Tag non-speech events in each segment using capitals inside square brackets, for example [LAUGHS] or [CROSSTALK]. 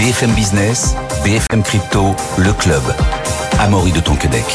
BFM Business, BFM Crypto, le club. Amaury de Tonquedec.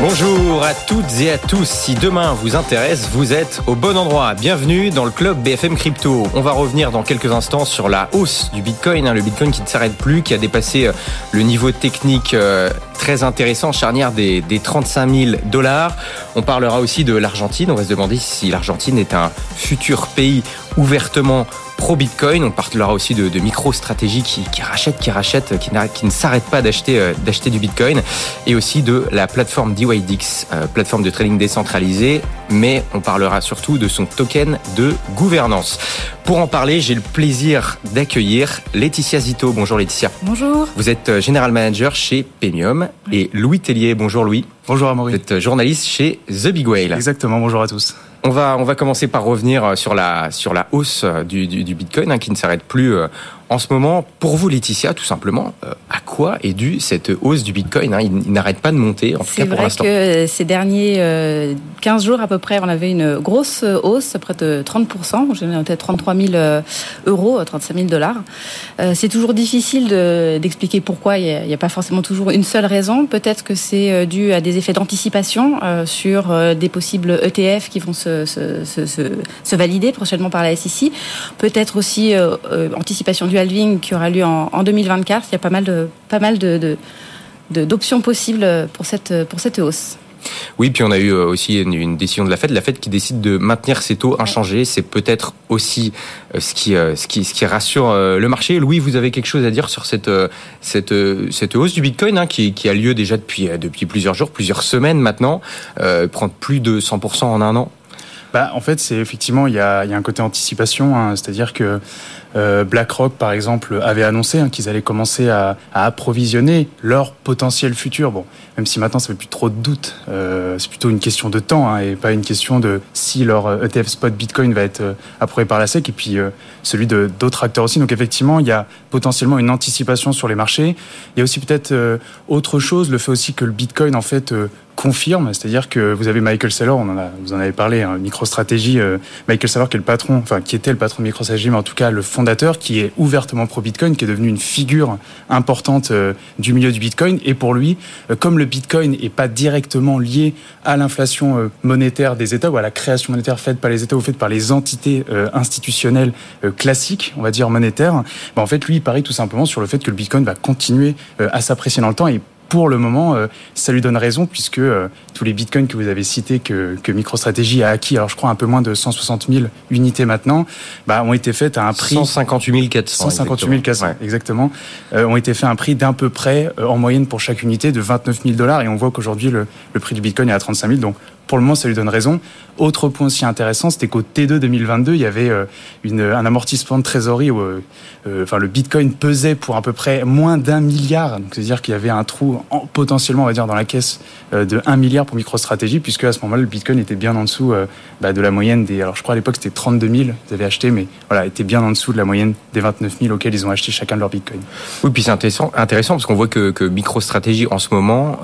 Bonjour à toutes et à tous. Si demain vous intéresse, vous êtes au bon endroit. Bienvenue dans le club BFM Crypto. On va revenir dans quelques instants sur la hausse du Bitcoin, hein, le Bitcoin qui ne s'arrête plus, qui a dépassé euh, le niveau technique euh, très intéressant, charnière des, des 35 000 dollars. On parlera aussi de l'Argentine. On va se demander si l'Argentine est un futur pays ouvertement pro-Bitcoin. On parlera aussi de, de micro-stratégies qui, qui rachètent, qui rachètent, qui, qui ne s'arrêtent pas d'acheter euh, d'acheter du Bitcoin. Et aussi de la plateforme DYDX, euh, plateforme de trading décentralisée. Mais on parlera surtout de son token de gouvernance. Pour en parler, j'ai le plaisir d'accueillir Laetitia Zito. Bonjour Laetitia. Bonjour. Vous êtes euh, General Manager chez Pemium. Et Louis Tellier. Bonjour Louis. Bonjour Vous Amaury. êtes journaliste chez The Big Whale. Exactement, bonjour à tous. On va, commencer par revenir sur la, sur la hausse du, du, du Bitcoin hein, qui ne s'arrête plus euh, en ce moment. Pour vous, Laetitia, tout simplement, euh, à quoi est due cette hausse du Bitcoin hein? Il, n'arrête pas de monter, en tout C'est cas pour vrai l'instant. que ces derniers euh, 15 jours à peu près, on avait une grosse hausse, près de 30%, je peut-être 33 000 euh, euros, 35 000 dollars. Euh, c'est toujours difficile de- d'expliquer pourquoi, il n'y a, pas forcément toujours une seule raison. Peut-être que c'est euh, dû à des effets d'anticipation euh, sur euh, des possibles ETF qui vont se, se, se, se, se valider prochainement par la SEC. Peut-être aussi euh, euh, anticipation du halving qui aura lieu en, en 2024. Il y a pas mal de, pas mal de, d'options possibles pour cette, pour cette hausse. Oui, puis on a eu euh, aussi une, décision de la Fed, la Fed qui décide de maintenir ses taux inchangés. C'est peut-être aussi euh, ce qui, euh, ce qui, ce qui rassure le marché. Louis, vous avez quelque chose à dire sur cette, cette, cette hausse du Bitcoin hein, qui, qui a lieu déjà depuis, depuis plusieurs jours, plusieurs semaines maintenant, euh, prendre plus de 100% en un an? Bah, en fait, c'est effectivement, il y y a un côté anticipation, hein, c'est-à-dire que euh, BlackRock, par exemple, avait annoncé hein, qu'ils allaient commencer à, à approvisionner leur potentiel futur. Bon, même si maintenant ça fait plus trop de doute, euh, c'est plutôt une question de temps hein, et pas une question de si leur euh, ETF spot Bitcoin va être euh, approuvé par la SEC et puis euh, celui de d'autres acteurs aussi. Donc effectivement, il y a potentiellement une anticipation sur les marchés. Il y a aussi peut-être euh, autre chose, le fait aussi que le Bitcoin en fait confirme, c'est-à-dire que vous avez Michael Saylor, on en a, vous en avez parlé, hein, MicroStrategy, euh, Michael Saylor qui est le patron, enfin qui était le patron de MicroStrategy, mais en tout cas le fondateur, qui est ouvertement pro-Bitcoin, qui est devenu une figure importante euh, du milieu du Bitcoin. Et pour lui, euh, comme le Bitcoin n'est pas directement lié à l'inflation euh, monétaire des États ou à la création monétaire faite par les États ou faite par les entités institutionnelles classiques, on va dire monétaires, bah, en fait lui il parie tout simplement sur le fait que le Bitcoin va continuer à s'apprécier dans le temps pour le moment, euh, ça lui donne raison puisque euh, tous les bitcoins que vous avez cités que, que MicroStrategy a acquis, alors je crois un peu moins de 160 000 unités maintenant, bah, ont été faites à un prix 158 400. 158 400 Ouais. exactement, euh, ont été faits à un prix d'un peu près euh, en moyenne pour chaque unité de 29 000 dollars et on voit qu'aujourd'hui le, le prix du bitcoin est à 35 000 donc pour le moment ça lui donne raison. Autre point aussi intéressant, c'était qu'au T2 2022 il y avait euh, un amortissement de trésorerie où euh, euh, enfin le bitcoin pesait pour à peu près moins d'un milliard, c'est-à-dire qu'il y avait un trou en- potentiellement on va dire dans la caisse de 1 milliard pour MicroStrategy puisque à ce moment-là le bitcoin était bien en dessous bah, de la moyenne des alors je crois à l'époque c'était 32 000 vous avez acheté mais voilà était bien en dessous de la moyenne des 29 000 auxquels ils ont acheté chacun de leurs bitcoins. Oui, puis c'est intéressant, intéressant parce qu'on voit que, que MicroStrategy en ce moment,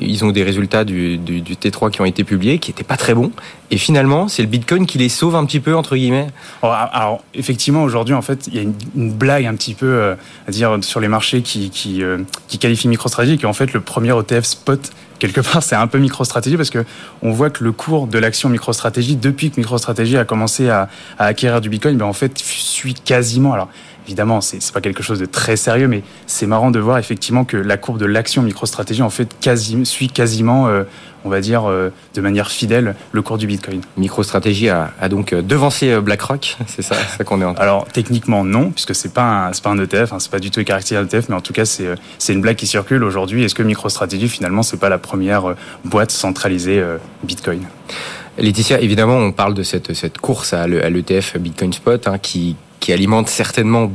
ils ont des résultats du T3 qui ont été publiés, qui n'étaient pas très bons. Et finalement, c'est le Bitcoin qui les sauve un petit peu entre guillemets. Alors, alors, effectivement, aujourd'hui, en fait, il y a une, blague un petit peu euh, à dire sur les marchés qui, qui, euh, qui qualifie MicroStrategy, qui en fait le premier ETF spot. Quelque part, c'est un peu MicroStrategy parce que on voit que le cours de l'action MicroStrategy, depuis que MicroStrategy a commencé à, à acquérir du Bitcoin, ben en fait, suit quasiment. Alors, évidemment, c'est pas quelque chose de très sérieux, mais c'est marrant de voir effectivement que la courbe de l'action MicroStrategy, en fait, quasi, suit quasiment, euh, on va dire, euh, de manière fidèle, le cours du Bitcoin. MicroStrategy a, a donc euh, devancé BlackRock, [LAUGHS] c'est ça, qu'on est en train. Alors techniquement non, puisque c'est pas un, pas un ETF, hein, c'est pas du tout d'un ETF, mais en tout cas c'est c'est une blague qui circule aujourd'hui. Est-ce que MicroStrategy finalement c'est pas la première boîte centralisée Bitcoin? Laetitia, évidemment, on parle de cette, cette course à l'ETF Bitcoin Spot hein, qui, qui alimente certainement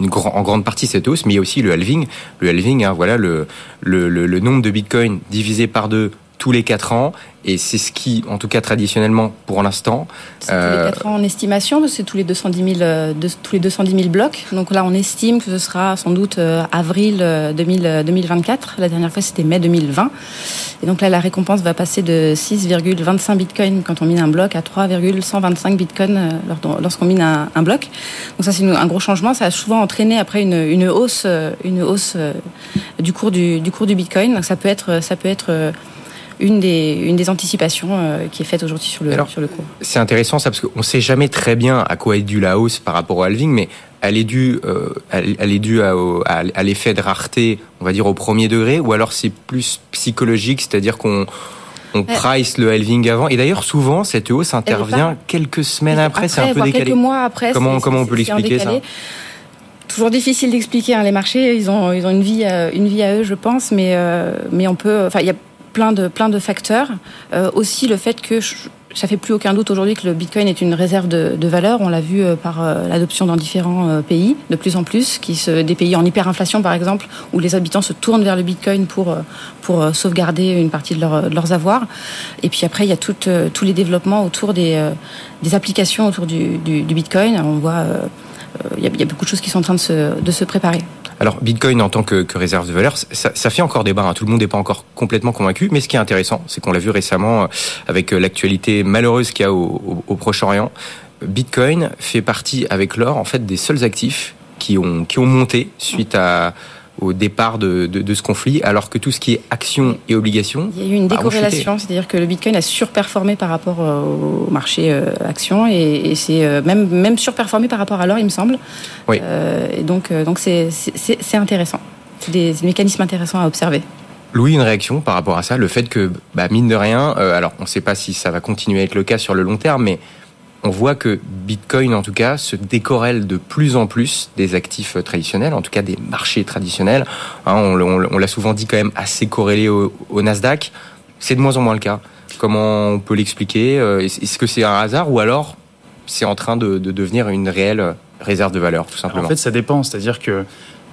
une grand- en grande partie cette hausse, mais il y a aussi le halving. Le halving, hein, voilà, le, le, le, le nombre de Bitcoin divisé par deux tous les 4 ans et c'est ce qui, en tout cas traditionnellement pour l'instant, c'est tous les 4 ans en estimation, c'est tous les 210 000 de, tous les 210 000 blocs. Donc là, on estime que ce sera sans doute avril 2000, 2024. La dernière fois, c'était mai 2020. Et donc là, la récompense va passer de 6,25 bitcoins quand on mine un bloc à 3,125 bitcoins lorsqu'on mine un, bloc. Donc ça, c'est un gros changement. Ça a souvent entraîné après une, hausse, une hausse du cours du, du cours du bitcoin. Donc ça peut être, ça peut être une des, une des anticipations euh, qui est faite aujourd'hui sur le, sur le cours. C'est intéressant ça, parce qu'on ne sait jamais très bien à quoi est due la hausse par rapport au halving, mais elle est due, euh, elle, est due à, à, l'effet de rareté, on va dire au premier degré, ou alors c'est plus psychologique, c'est-à-dire qu'on on price le halving avant. Et d'ailleurs, souvent, cette hausse intervient quelques semaines après, c'est un peu décalé. Quelques mois après. Comment, comment on peut l'expliquer ça Toujours difficile d'expliquer. Hein, les marchés, ils ont, ils ont une vie, une vie à eux, je pense, mais, euh, mais on peut. Enfin, il y a plein de, plein de facteurs. Euh, aussi le fait que ça fait plus aucun doute aujourd'hui que le Bitcoin est une réserve de, valeur. On l'a vu euh, par euh, l'adoption dans différents pays, de plus en plus, qui se, des pays en hyperinflation par exemple, où les habitants se tournent vers le Bitcoin pour pour sauvegarder une partie de, leur, de leurs avoirs. Et puis après, il y a tout, tous les développements autour des, des applications autour du, du, Bitcoin. On voit, il y, a, y, a, beaucoup de choses qui sont en train de se, de se préparer. Alors Bitcoin en tant que, réserve de valeur, ça, ça, fait encore débat. Hein. Tout le monde n'est pas encore complètement convaincu. Mais ce qui est intéressant, c'est qu'on l'a vu récemment euh, avec euh, l'actualité malheureuse qu'il y a au, au, au Proche-Orient. Bitcoin fait partie avec l'or en fait des seuls actifs qui ont qui ont monté suite à au départ de, de, de, ce conflit, alors que tout ce qui est action et obligation. Il y a eu une décorrélation, c'est-à-dire que le Bitcoin a surperformé par rapport euh, au marché euh, action et, et c'est euh, même, même surperformé par rapport à l'or, il me semble. Oui. Euh, et donc, donc c'est, c'est, intéressant. C'est des, des mécanismes intéressants à observer. Louis, une réaction par rapport à ça, le fait que, bah, mine de rien, euh, alors on ne sait pas si ça va continuer à être le cas sur le long terme, mais on voit que Bitcoin, en tout cas, se décorrèle de plus en plus des actifs traditionnels, en tout cas des marchés traditionnels. Hein, on, l'a souvent dit quand même assez corrélé au, Nasdaq. C'est de moins en moins le cas. Comment on peut l'expliquer Est-ce que c'est un hasard ou alors c'est en train de, de, devenir une réelle réserve de valeur, tout simplement En fait, ça dépend. C'est-à-dire que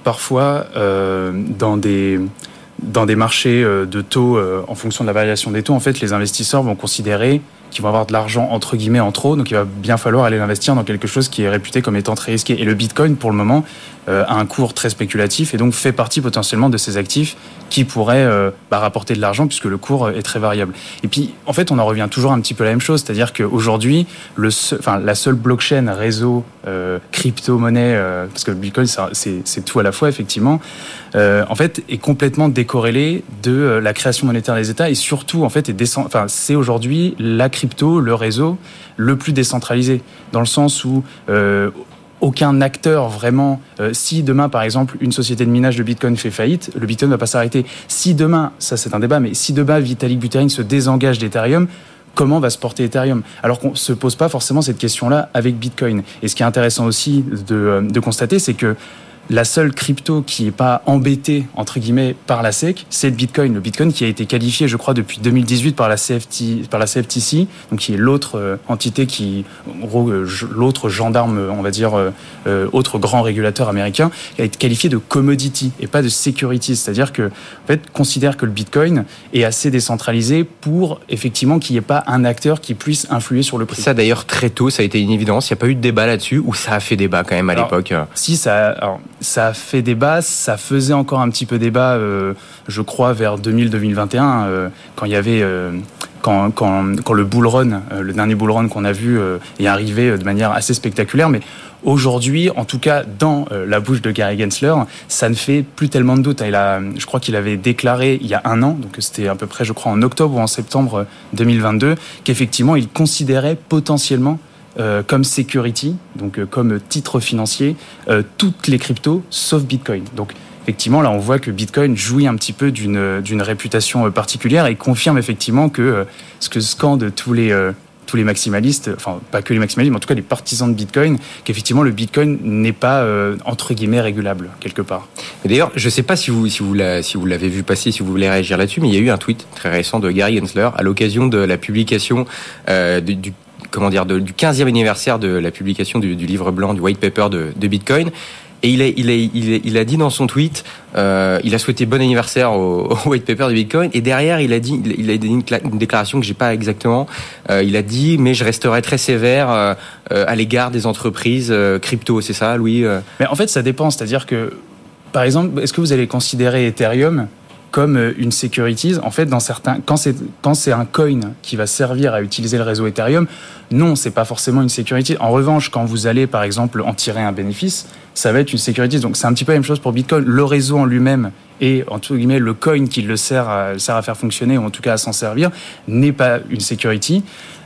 parfois, euh, dans des dans des marchés de taux, euh, en fonction de la variation des taux, en fait, les investisseurs vont considérer qui vont avoir de l'argent entre guillemets en trop, donc il va bien falloir aller l'investir dans quelque chose qui est réputé comme étant très risqué. Et le Bitcoin, pour le moment, euh, a un cours très spéculatif et donc fait partie potentiellement de ces actifs qui pourraient euh, bah, rapporter de l'argent puisque le cours est très variable. Et puis, en fait, on en revient toujours un petit peu à la même chose, c'est-à-dire qu'aujourd'hui, la seule blockchain, réseau, euh, crypto-monnaie, euh, parce que le Bitcoin, c'est tout à la fois, effectivement, euh, en fait, est complètement décorrélé de euh, la création monétaire des États et surtout, en fait, c'est aujourd'hui la crypto, le réseau le plus décentralisé, dans le sens où euh, aucun acteur vraiment. Euh, si demain, par exemple, une société de minage de Bitcoin fait faillite, le Bitcoin ne va pas s'arrêter. Si demain, ça c'est un débat, mais si demain Vitalik Buterin se désengage d'Ethereum, comment va se porter Ethereum? Alors qu'on ne se pose pas forcément cette question-là avec Bitcoin. Et ce qui est intéressant aussi de, de constater, c'est que la seule crypto qui n'est pas embêtée, entre guillemets, par la SEC, c'est le Bitcoin. Le Bitcoin qui a été qualifié, je crois, depuis 2018 par la, CFT, par la CFTC, donc qui est l'autre euh, entité qui, en gros, euh, l'autre gendarme, on va dire, euh, autre grand régulateur américain, qui a été qualifié de commodity et pas de security. C'est-à-dire que, en fait, considère que le Bitcoin est assez décentralisé pour, effectivement, qu'il n'y ait pas un acteur qui puisse influer sur le prix. Ça, d'ailleurs, très tôt, ça a été une évidence. Il n'y a pas eu de débat là-dessus, ou ça a fait débat quand même à l'époque? Si, ça. Alors, ça fait débat, ça faisait encore un petit peu débat, euh, je crois, vers 2000-2021, euh, quand il y avait... Euh, quand, le bull run, le dernier bull run qu'on a vu est arrivé de manière assez spectaculaire, mais aujourd'hui, en tout cas dans la bouche de Gary Gensler, ça ne fait plus tellement de doute. Il a, je crois qu'il avait déclaré il y a un an, donc c'était à peu près, je crois, en octobre ou en septembre 2022, qu'effectivement il considérait potentiellement euh, comme security, donc euh, comme titre financier, euh, toutes les cryptos sauf Bitcoin. Donc effectivement, là, on voit que Bitcoin jouit un petit peu d'une réputation particulière et confirme effectivement que ce que scandent tous les tous les maximalistes, enfin pas que les maximalistes, mais en tout cas les partisans de Bitcoin, qu'effectivement le Bitcoin n'est pas entre guillemets régulable quelque part. D'ailleurs, je ne sais pas si vous si vous l'avez vu passer, si vous voulez réagir là-dessus, mais il y a eu un tweet très récent de Gary Gensler à l'occasion de la publication du comment dire, de, du 15e anniversaire de la publication du, livre blanc, du white paper de, de Bitcoin. Et il a, dit dans son tweet, euh, il a souhaité bon anniversaire au, [LAUGHS] white paper du Bitcoin. Et derrière, il a dit, il a dit une, déclaration que j'ai pas exactement. Euh, il a dit, mais je resterai très sévère euh, à l'égard des entreprises crypto. C'est ça, Louis Mais en fait, ça dépend. C'est-à-dire que, par exemple, est-ce que vous allez considérer Ethereum comme euh, une securities. En fait, dans certains, quand c'est quand c'est un coin qui va servir à utiliser le réseau Ethereum, non, c'est pas forcément une security. En revanche, quand vous allez par exemple en tirer un bénéfice, ça va être une security. Donc c'est un petit peu la même chose pour Bitcoin. Le réseau en lui-même et entre guillemets le coin qui le sert à, sert à faire fonctionner ou en tout cas à s'en servir n'est pas une security.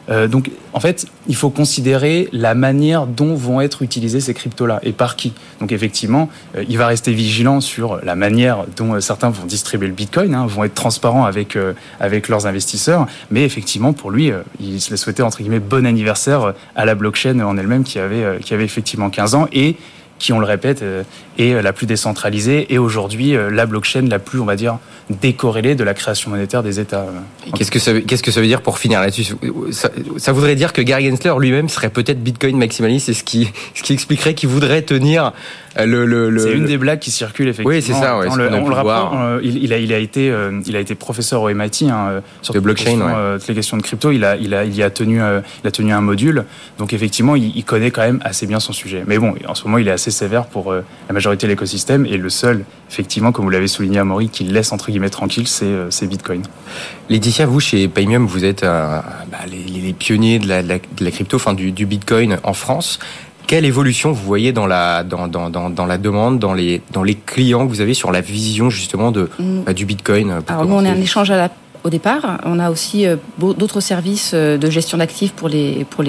Euh, donc, en fait, il faut considérer la manière dont vont être utilisés ces cryptos-là et par qui. Donc, effectivement, euh, il va rester vigilant sur la manière dont euh, certains vont distribuer le Bitcoin, hein, vont être transparents avec avec leurs investisseurs. Mais effectivement, pour lui, il se souhaité entre guillemets bon anniversaire à la blockchain en elle-même qui avait qui avait effectivement 15 ans et qui, on le répète, euh, est euh, la plus décentralisée et aujourd'hui euh, la blockchain la plus, on va dire, décorrélée de la création monétaire des États. Qu'est-ce que ça veut, qu'est-ce que ça veut dire pour finir là-dessus? Ça, voudrait dire que Gary Gensler lui-même serait peut-être Bitcoin maximaliste, et ce qui, ce qui expliquerait qu'il voudrait tenir le, c'est une des blagues qui circule effectivement. Oui, c'est ça. Ouais, on, le, rappelle. Euh, il, a, il a été, il a été professeur au MIT hein, sur de blockchain, les questions, euh, les questions de crypto. Il a, il a, il y a tenu, il a tenu un module. Donc effectivement, il, connaît quand même assez bien son sujet. Mais bon, en ce moment, il est assez sévère pour la majorité de l'écosystème et le seul, effectivement, comme vous l'avez souligné, Amaury, qui laisse entre guillemets tranquille, c'est Bitcoin. Laetitia, vous chez Paymium, vous êtes bah, les, pionniers de la, de la, crypto, enfin du, du Bitcoin en France. Quelle évolution vous voyez dans la, dans, dans, dans, la demande, dans les, dans les clients que vous avez sur la vision justement de, mm. bah, du Bitcoin Alors nous, on est un échange à la au départ. On a aussi euh, d'autres services euh, de gestion d'actifs euh, pour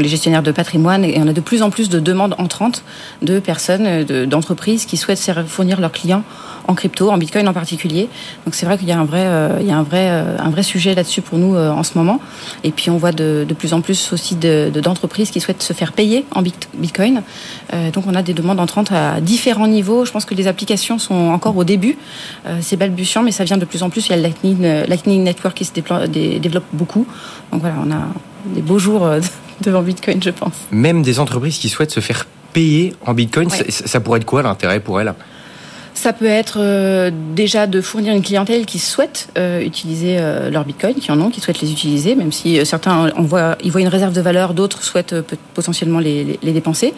les gestionnaires de patrimoine et on a de plus en plus de demandes entrantes de personnes, d'entreprises qui souhaitent fournir leurs clients en crypto, en Bitcoin en particulier. Donc c'est vrai qu'il y a un vrai, il y a un vrai, un vrai sujet là-dessus pour nous en ce moment. Et puis on voit de, de plus en plus aussi d'entreprises qui souhaitent se faire payer en Bitcoin. donc on a des demandes entrantes à différents niveaux. Je pense que les applications sont encore au début. c'est balbutiant, mais ça vient de plus en plus. Il y a Lightning, Lightning Network qui se développe beaucoup. Donc voilà, on a des beaux jours euh, [LAUGHS] devant Bitcoin, je pense. Même des entreprises qui souhaitent se faire payer en Bitcoin, ça, pourrait être quoi l'intérêt pour elles? Ça peut être euh, déjà de fournir une clientèle qui souhaite euh, utiliser euh, leur bitcoin, qui en ont, qui souhaitent les utiliser, même si certains ils voient une réserve de valeur, d'autres souhaitent potentiellement les, les, dépenser.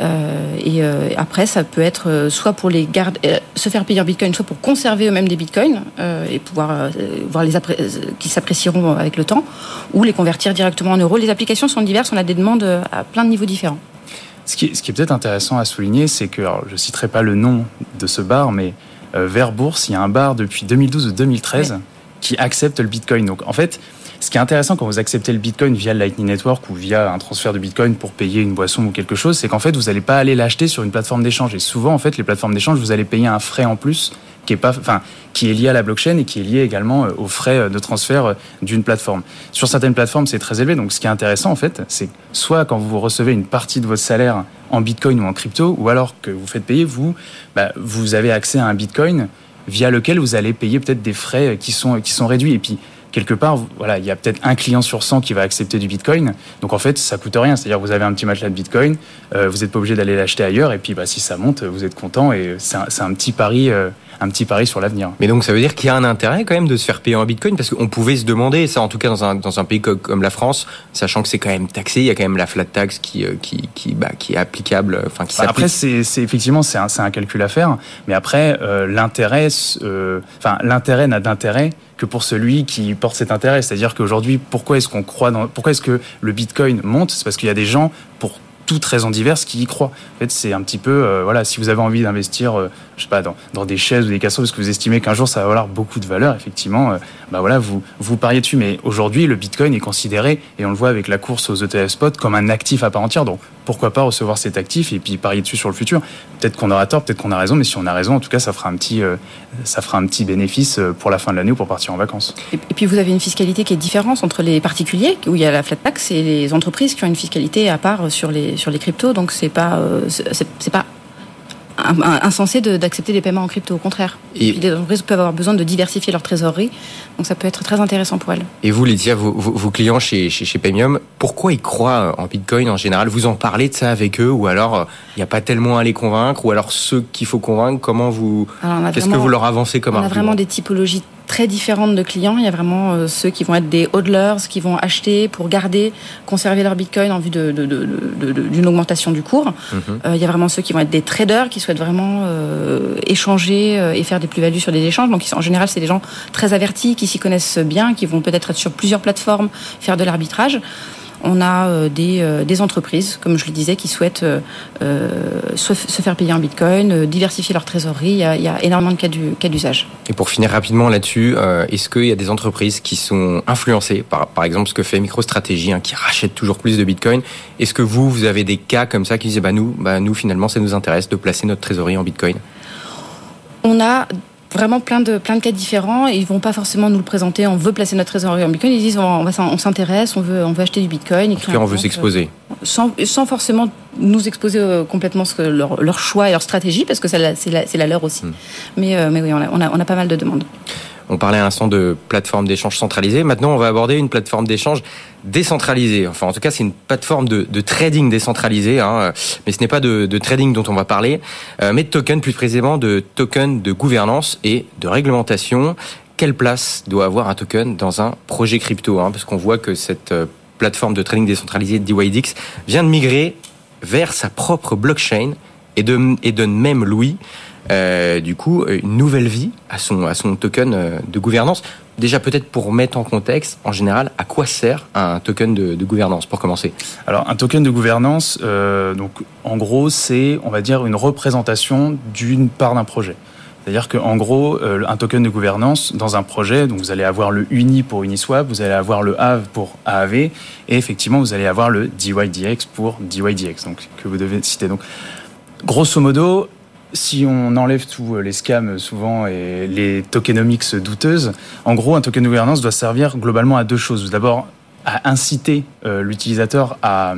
et après, ça peut être soit pour les garder, se faire payer en bitcoin, soit pour conserver eux-mêmes des bitcoins et pouvoir voir les qui s'apprécieront avec le temps, ou les convertir directement en euros. Les applications sont diverses, on a des demandes à plein de niveaux différents. Ce qui, est peut-être intéressant à souligner, c'est que, je ne citerai pas le nom de ce bar, mais euh, vers Bourse, il y a un bar depuis 2012 ou 2013 qui accepte le Bitcoin. Donc en fait, ce qui est intéressant quand vous acceptez le Bitcoin via le Lightning Network ou via un transfert de Bitcoin pour payer une boisson ou quelque chose, c'est qu'en fait, vous n'allez pas aller l'acheter sur une plateforme d'échange. Et souvent, en fait, les plateformes d'échange, vous allez payer un frais en plus qui est lié à la blockchain et qui est lié également euh, aux frais euh, de transfert euh, d'une plateforme. Sur certaines plateformes, c'est très élevé. Donc, ce qui est intéressant, en fait, c'est soit quand vous recevez une partie de votre salaire en Bitcoin ou en crypto, ou alors que vous faites payer, vous, bah, vous avez accès à un Bitcoin via lequel vous allez payer peut-être des frais qui sont, qui sont réduits. Et puis, quelque part, voilà, il y a peut-être un client sur 100 qui va accepter du Bitcoin. Donc en fait, ça coûte rien. C'est-à-dire, vous avez un petit matelas de Bitcoin, vous n'êtes pas obligé d'aller l'acheter ailleurs, et puis bah, si ça monte, vous êtes content. Et c'est un, petit pari. Un petit pari sur l'avenir. Mais donc ça veut dire qu'il y a un intérêt quand même de se faire payer en Bitcoin parce qu'on pouvait se demander ça en tout cas dans un, dans un pays comme la France, sachant que c'est quand même taxé, il y a quand même la flat tax qui euh, qui qui, bah, qui est applicable, enfin qui bah, Après c'est effectivement c'est un, un calcul à faire, mais après l'intérêt, enfin l'intérêt n'a d'intérêt que pour celui qui porte cet intérêt. C'est-à-dire qu'aujourd'hui, pourquoi est-ce qu'on croit dans, pourquoi est-ce que le Bitcoin monte? C'est parce qu'il y a des gens pour toutes raisons diverses qui y croient. En fait, c'est un petit peu, euh, voilà, si vous avez envie d'investir, euh, je sais pas, dans, des chaises ou des casseaux, parce que vous estimez qu'un jour ça va avoir beaucoup de valeur, effectivement, euh, bah voilà, vous vous pariez dessus. Mais aujourd'hui, le Bitcoin est considéré, et on le voit avec la course aux ETF spot, comme un actif à part entière. Donc, pourquoi pas recevoir cet actif et puis parier dessus sur le futur? Peut-être qu'on aura tort, peut-être qu'on a raison, mais si on a raison, en tout cas, ça fera un petit, ça fera un petit bénéfice pour la fin de l'année ou pour partir en vacances. Et, puis, vous avez une fiscalité qui est différente entre les particuliers, où il y a la flat tax, et les entreprises qui ont une fiscalité à part sur les sur les cryptos, donc c'est pas euh, c'est pas insensé d'accepter des paiements en crypto. Au contraire. Et, les entreprises peuvent avoir besoin de diversifier leur trésorerie, donc ça peut être très intéressant pour elles. Et vous, Lydia, vos, vos, clients chez, chez, chez Paymium, pourquoi ils croient en Bitcoin en général? Vous en parlez de ça avec eux, ou alors il n'y a pas tellement à les convaincre, ou alors ceux qu'il faut convaincre, comment vous, qu'est-ce que vous leur avancez comme On a vraiment des typologies très différentes de clients. Il y a vraiment euh, ceux qui vont être des hodlers, qui vont acheter pour garder, conserver leur bitcoin en vue d'une de, de, augmentation du cours. Mhm. Euh, il y a vraiment ceux qui vont être des traders, qui souhaitent vraiment euh, échanger et faire des plus-values sur des échanges. Donc en général, c'est des gens très avertis, qui s'y connaissent bien, qui vont peut-être être sur plusieurs plateformes, faire de l'arbitrage on a euh, des, euh, des, entreprises, comme je le disais, qui souhaitent euh, se, faire payer en bitcoin, diversifier leur trésorerie. Il y a, il y a énormément de cas d'usage. Et pour finir rapidement là-dessus, est-ce qu'il y a des entreprises qui sont influencées par, par exemple, ce que fait MicroStrategy, hein, qui rachète toujours plus de bitcoin? Est-ce que vous, vous avez des cas comme ça qui disent, bah nous, bah nous finalement, ça nous intéresse de placer notre trésorerie en bitcoin? On a vraiment plein de plein de cas différents et ils vont pas forcément nous le présenter. On veut placer notre trésorerie en bitcoin. Ils disent on, on s'intéresse on veut on veut acheter du bitcoin. Et on veut s'exposer. Sans, sans forcément nous exposer euh, complètement ce que leur, leur choix et leur stratégie parce que c'est la, la, leur aussi. Hmm. mais euh, mais oui on a, on a, on a pas mal de demandes on parlait à l'instant de plateforme d'échange centralisée. Maintenant, on va aborder une plateforme d'échange décentralisée. Enfin, en tout cas, c'est une plateforme de, trading décentralisée. Hein. Mais ce n'est pas de, trading dont on va parler, euh, mais de token, plus précisément de token de gouvernance et de réglementation. Quelle place doit avoir un token dans un projet crypto hein? Parce qu'on voit que cette euh, plateforme de trading décentralisée DYDX vient de migrer vers sa propre blockchain et, de, donne même Louis euh, du coup une nouvelle vie à son à son token euh, de gouvernance. Déjà peut-être pour mettre en contexte, en général, à quoi sert un token de, gouvernance pour commencer? Alors un token de gouvernance, euh, donc en gros c'est on va dire une représentation d'une part d'un projet. C'est-à-dire qu'en gros, un token de gouvernance dans un projet, donc vous allez avoir le UNI pour Uniswap, vous allez avoir le AV pour AAV, et effectivement, vous allez avoir le DYDX pour DYDX, donc que vous devez citer. Donc, grosso modo, si on enlève tous euh, les scams souvent et les tokenomics douteuses, en gros, un token gouvernance doit servir globalement à deux choses. D'abord, à inciter euh, l'utilisateur à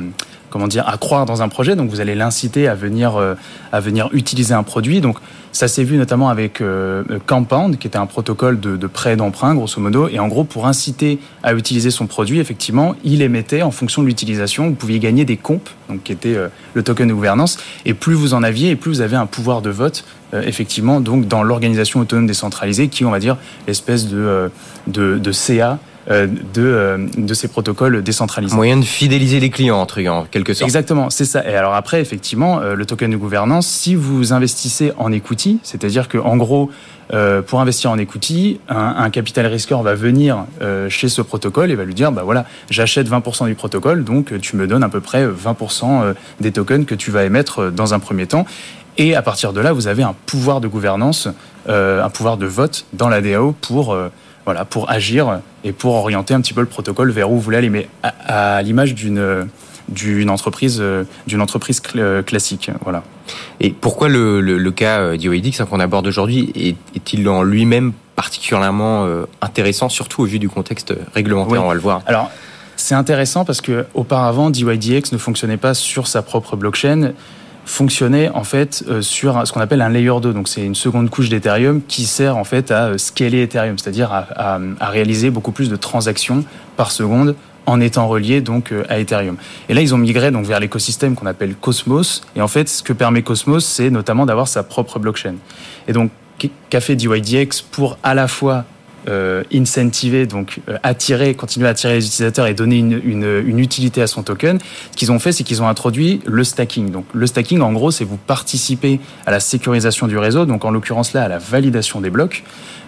comment dire, à croire dans un projet. Donc vous allez l'inciter à venir, euh, à venir utiliser un produit. Donc ça s'est vu notamment avec euh, Compound, qui était un protocole de, de prêt d'emprunt, grosso modo. Et en gros, pour inciter à utiliser son produit, effectivement, il émettait en fonction de l'utilisation. Vous pouviez gagner des comps, donc qui était euh, le token de gouvernance. Et plus vous en aviez, et plus vous avez un pouvoir de vote, effectivement, donc dans l'organisation autonome décentralisée, qui, on va dire, l'espèce de, de, de CA euh, de, euh, de ces protocoles décentralisés. Moyen de fidéliser les clients, en quelque sorte. Exactement, c'est ça. Et alors après, effectivement, euh, le token de gouvernance, si vous investissez en equity, c'est-à-dire que en gros, pour investir en equity, un, capital risqueur va venir chez ce protocole et va lui dire, bah voilà, j'achète 20% du protocole, donc tu me donnes à peu près 20% des tokens que tu vas émettre dans un premier temps. Et à partir de là, vous avez un pouvoir de gouvernance, un pouvoir de vote dans la DAO pour voilà, pour agir et pour orienter un petit peu le protocole vers où vous voulez aller, mais à, l'image d'une d'une entreprise d'une entreprise euh, classique voilà. Et pourquoi le, le, cas d'IOIDX qu'on aborde aujourd'hui est-il en lui-même particulièrement euh, intéressant surtout au vu du contexte réglementaire on va le voir? Alors c'est intéressant parce que auparavant DYDX ne fonctionnait pas sur sa propre blockchain fonctionnait en fait euh, sur ce qu'on appelle un layer 2. Donc c'est une seconde couche d'Ethereum qui sert en fait à euh, scaler Ethereum, c'est-à-dire à, réaliser beaucoup plus de transactions par seconde en étant relié donc euh, à Ethereum. Et là, ils ont migré donc vers l'écosystème qu'on appelle Cosmos. Et en fait, ce que permet Cosmos, c'est notamment d'avoir sa propre blockchain. Et donc, qu'a fait DYDX pour à la fois euh, incentiver, donc euh, attirer, continuer à attirer les utilisateurs et donner une, utilité à son token, ce qu'ils ont fait, c'est qu'ils ont introduit le stacking. Donc le stacking, en gros, c'est vous participer à la sécurisation du réseau, donc en l'occurrence là, à la validation des blocs,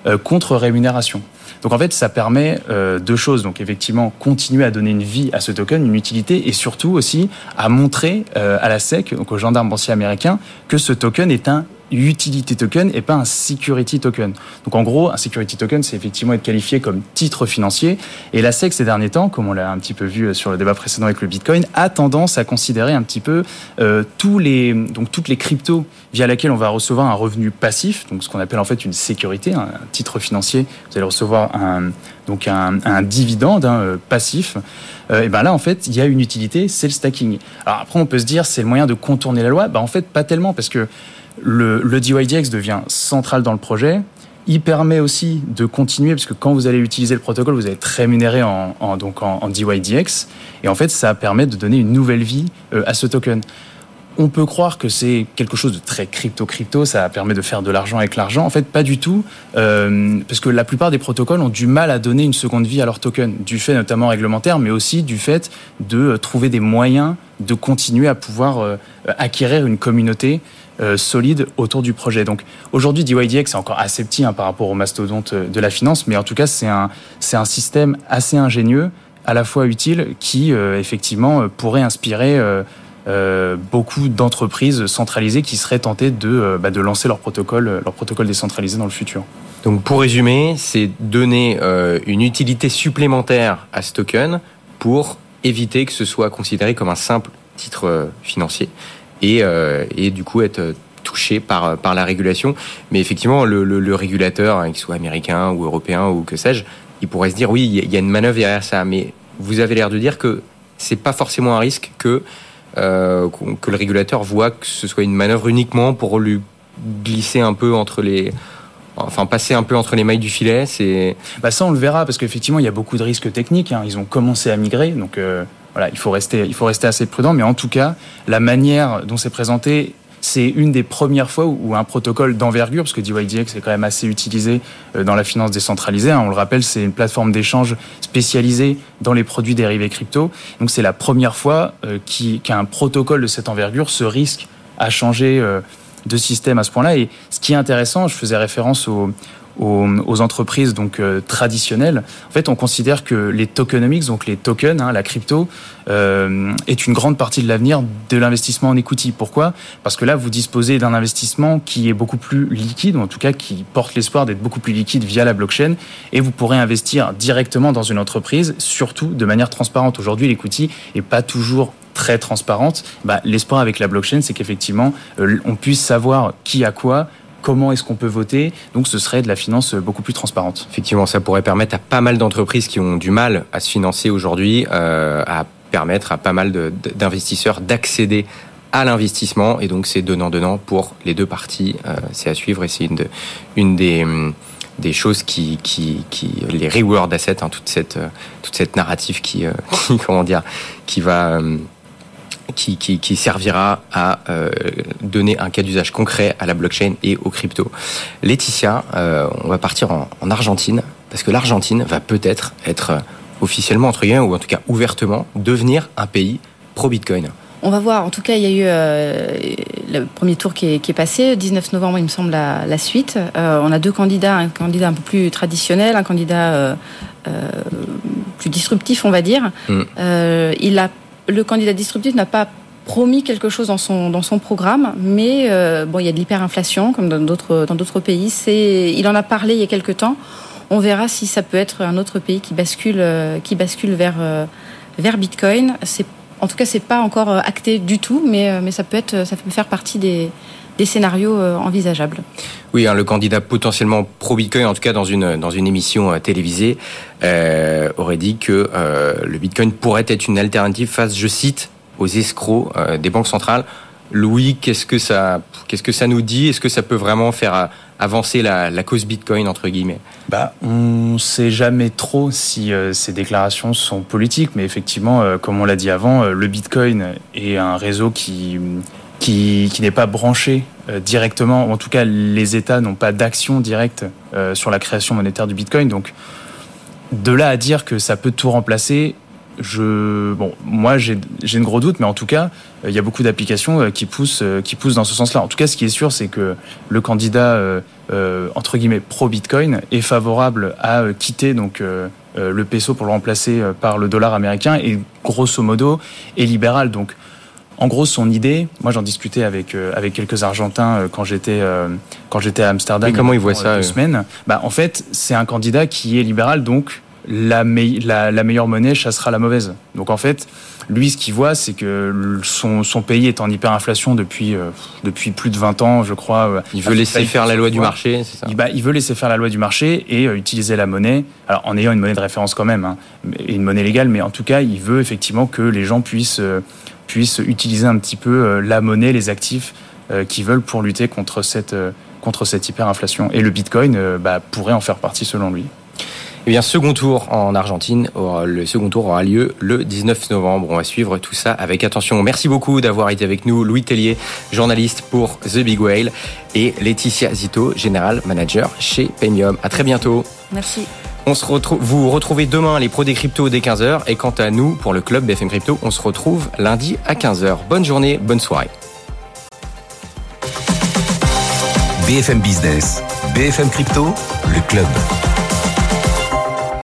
euh, contre rémunération. Donc en fait, ça permet euh, deux choses. Donc effectivement, continuer à donner une vie à ce token, une utilité, et surtout aussi à montrer à la SEC, donc aux gendarmes boursiers américains, que ce token est un utility token et pas un security token. Donc en gros, un security token, c'est effectivement être qualifié comme titre financier. Et la SEC, ces derniers temps, comme on l'a un petit peu vu sur le débat précédent avec le Bitcoin, a tendance à considérer un petit peu euh, tous les, donc toutes les cryptos via lesquelles on va recevoir un revenu passif, donc ce qu'on appelle en fait une sécurité, un titre financier. Vous allez recevoir un, donc un, dividende hein, euh, passif. Euh, et ben là, en fait, il y a une utilité, c'est le stacking. Alors après, on peut se dire, c'est le moyen de contourner la loi. Ben, en fait, pas tellement, parce que le, DYDX devient central dans le projet. Il permet aussi de continuer, parce que quand vous allez utiliser le protocole, vous allez être rémunéré en, donc en, DYDX. Et en fait, ça permet de donner une nouvelle vie euh, à ce token. On peut croire que c'est quelque chose de très crypto-crypto, ça permet de faire de l'argent avec l'argent. En fait, pas du tout, euh, parce que la plupart des protocoles ont du mal à donner une seconde vie à leur token, du fait notamment réglementaire, mais aussi du fait de trouver des moyens de continuer à pouvoir euh, acquérir une communauté euh, solide autour du projet. Donc aujourd'hui, DYDX est encore assez petit hein, par rapport au mastodonte de la finance, mais en tout cas, c'est un, système assez ingénieux, à la fois utile, qui euh, effectivement pourrait inspirer euh, beaucoup d'entreprises centralisées qui seraient tentées de, euh, bah, lancer leur protocole, leur protocole décentralisé dans le futur. Donc pour résumer, c'est donner euh, une utilité supplémentaire à ce token pour éviter que ce soit considéré comme un simple titre euh, financier et, euh, et du coup être touché par, par la régulation. Mais effectivement, le, régulateur, hein, qu'il soit américain ou européen ou que sais-je, il pourrait se dire oui, il y a une manœuvre derrière ça. Mais vous avez l'air de dire que c'est pas forcément un risque que euh, le régulateur voit que ce soit une manœuvre uniquement pour lui glisser un peu entre les enfin passer un peu entre les mailles du filet c'est bah ça on le verra parce qu'effectivement il y a beaucoup de risques techniques hein. ils ont commencé à migrer donc euh, voilà il faut rester il faut rester assez prudent mais en tout cas la manière dont c'est présenté c'est une des premières fois où un protocole d'envergure, parce que DYDX est quand même assez utilisé euh, dans la finance décentralisée, hein, on le rappelle, c'est une plateforme d'échange spécialisée dans les produits dérivés crypto. Donc c'est la première fois euh, qu'un protocole de cette envergure se risque à changer euh, de système à ce point-là. Et ce qui est intéressant, je faisais référence au, aux, entreprises donc euh, traditionnelles. En fait, on considère que les tokenomics, donc les tokens, hein, la crypto, euh, est une grande partie de l'avenir de l'investissement en equity. Pourquoi? Parce que là, vous disposez d'un investissement qui est beaucoup plus liquide, ou en tout cas qui porte l'espoir d'être beaucoup plus liquide via la blockchain, et vous pourrez investir directement dans une entreprise, surtout de manière transparente. Aujourd'hui, l'equity est pas toujours très transparente. Bah, L'espoir avec la blockchain, c'est qu'effectivement, euh, on puisse savoir qui a quoi, comment est-ce qu'on peut voter. Donc ce serait de la finance beaucoup plus transparente. Effectivement, ça pourrait permettre à pas mal d'entreprises qui ont du mal à se financer aujourd'hui, euh, à permettre à pas mal d'investisseurs d'accéder à l'investissement. Et donc c'est donnant-donnant pour les deux parties. Euh, c'est à suivre et c'est une, de, une des des choses qui, qui, qui les reward assets, hein, toute cette toute cette narrative qui, euh, [LAUGHS] qui comment dire, qui va euh, qui, qui, qui, servira à euh, donner un cas d'usage concret à la blockchain et aux cryptos. Laetitia, euh, on va partir en, en Argentine, parce que l'Argentine va peut-être être officiellement, entre guillemets, ou en tout cas ouvertement, devenir un pays pro-Bitcoin. On va voir. En tout cas, il y a eu euh, le premier tour qui est, qui est, passé. 19 novembre, il me semble, la, la suite. Euh, on a deux candidats. Un candidat un peu plus traditionnel, un candidat euh, plus disruptif, on va dire. Mm. il a, le candidat disruptif n'a pas promis quelque chose dans son dans son programme, mais bon, il y a de l'hyperinflation comme dans d'autres pays. C'est, il en a parlé il y a quelque temps. On verra si ça peut être un autre pays qui bascule qui bascule vers vers Bitcoin. En tout cas, c'est pas encore acté du tout, mais, mais ça peut être, ça peut faire partie des, des scénarios envisageables. Oui, hein, le candidat potentiellement pro Bitcoin, en tout cas dans une dans une émission télévisée, euh, aurait dit que euh, le Bitcoin pourrait être une alternative face, je cite, aux escrocs euh, des banques centrales. Louis, qu'est-ce que ça qu'est-ce que ça nous dit? Est-ce que ça peut vraiment faire avancer la, la, cause Bitcoin entre guillemets? Bah, On ne sait jamais trop si euh, ces déclarations sont politiques, mais effectivement, euh, comme on l'a dit avant, euh, le Bitcoin est un réseau qui qui, n'est pas branché euh, directement, en tout cas les États n'ont pas d'action directe euh, sur la création monétaire du Bitcoin. Donc de là à dire que ça peut tout remplacer, je bon moi j'ai une gros doute mais en tout cas il y a beaucoup d'applications qui poussent qui poussent dans ce sens-là en tout cas ce qui est sûr c'est que le candidat euh, entre guillemets pro Bitcoin est favorable à quitter donc euh, le peso pour le remplacer par le dollar américain et grosso modo est libéral donc en gros, son idée, moi j'en discutais avec euh, avec quelques Argentins euh, quand j'étais euh, quand j'étais à Amsterdam. Et comment ils voient ça deux semaines. Bah en fait, c'est un candidat qui est libéral, donc la, me la, la meilleure monnaie chassera la mauvaise. Donc en fait, lui, ce qu'il voit, c'est que son, son, pays est en hyperinflation depuis, euh, depuis plus de 20 ans, je crois. Il veut laisser faire la loi du marché, c'est ça il, bah, il veut laisser faire la loi du marché et euh, utiliser la monnaie, alors en ayant une monnaie de référence quand même, hein, et une monnaie légale, mais en tout cas, il veut effectivement que les gens puissent, euh, puissent utiliser un petit peu la monnaie, les actifs qui veulent pour lutter contre cette, contre cette hyperinflation. Et le Bitcoin bah, pourrait en faire partie selon lui. Eh bien, second tour en Argentine. Le second tour aura lieu le 19 novembre. On va suivre tout ça avec attention. Merci beaucoup d'avoir été avec nous. Louis Tellier, journaliste pour The Big Whale et Laetitia Zito, général manager chez Penium. À très bientôt. Merci. Vous retrouvez demain les pros des cryptos dès 15h. Et quant à nous, pour le club BFM Crypto, on se retrouve lundi à 15h. Bonne journée, bonne soirée. BFM Business, BFM Crypto, le club.